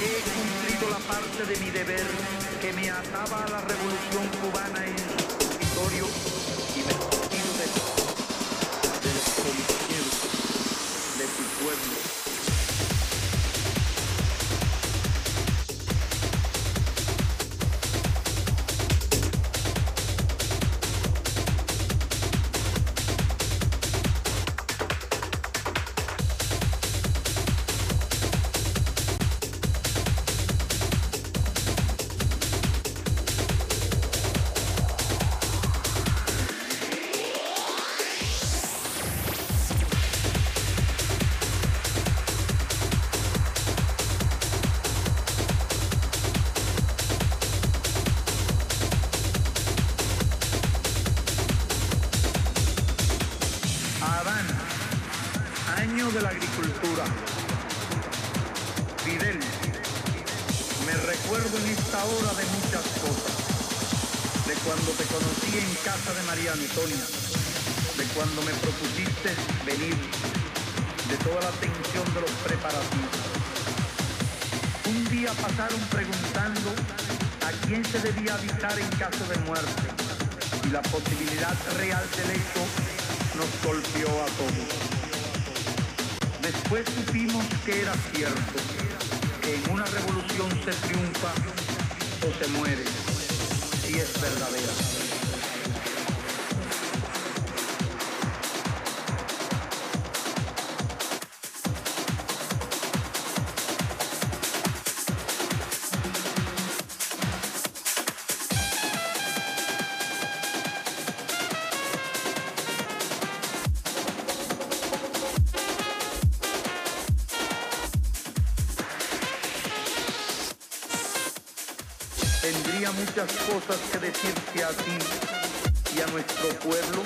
he cumplido la parte de mi deber que me ataba a la revolución cubana en su territorio y me despido de, de los compañeros de su pueblo. Cierto, que en una revolución se triunfa o se muere, si es verdadera. Cosas que decirte a ti y a nuestro pueblo,